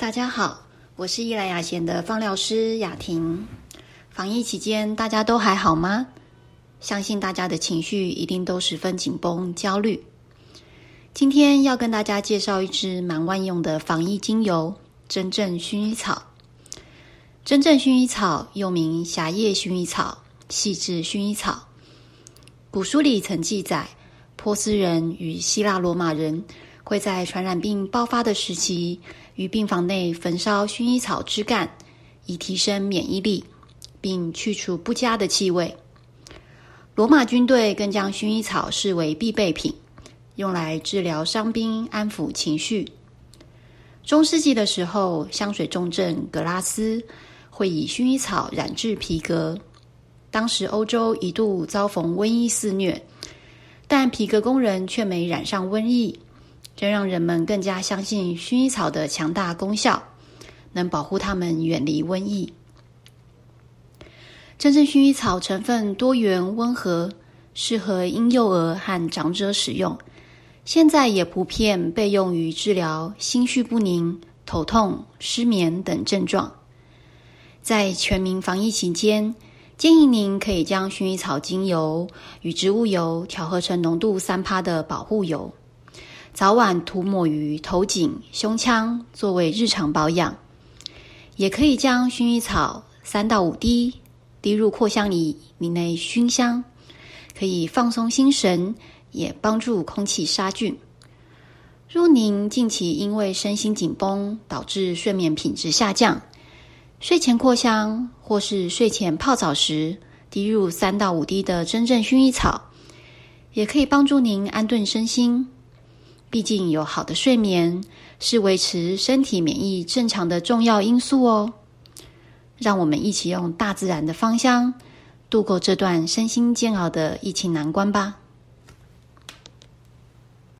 大家好，我是伊莱雅贤的放疗师雅婷。防疫期间，大家都还好吗？相信大家的情绪一定都十分紧绷、焦虑。今天要跟大家介绍一支蛮万用的防疫精油——真正薰衣草。真正薰衣草又名狭叶薰衣草、细致薰衣草。古书里曾记载，波斯人与希腊罗马人会在传染病爆发的时期。于病房内焚烧薰衣草枝干，以提升免疫力，并去除不佳的气味。罗马军队更将薰衣草视为必备品，用来治疗伤兵、安抚情绪。中世纪的时候，香水重镇格拉斯会以薰衣草染制皮革。当时欧洲一度遭逢瘟疫肆虐，但皮革工人却没染上瘟疫。这让人们更加相信薰衣草的强大功效，能保护他们远离瘟疫。真正薰衣草成分多元温和，适合婴幼儿和长者使用。现在也普遍被用于治疗心绪不宁、头痛、失眠等症状。在全民防疫期间，建议您可以将薰衣草精油与植物油调和成浓度三趴的保护油。早晚涂抹于头颈、胸腔，作为日常保养。也可以将薰衣草三到五滴滴入扩香里，里内熏香，可以放松心神，也帮助空气杀菌。若您近期因为身心紧绷导致睡眠品质下降，睡前扩香或是睡前泡澡时滴入三到五滴的真正薰衣草，也可以帮助您安顿身心。毕竟，有好的睡眠是维持身体免疫正常的重要因素哦。让我们一起用大自然的芳香，度过这段身心煎熬的疫情难关吧。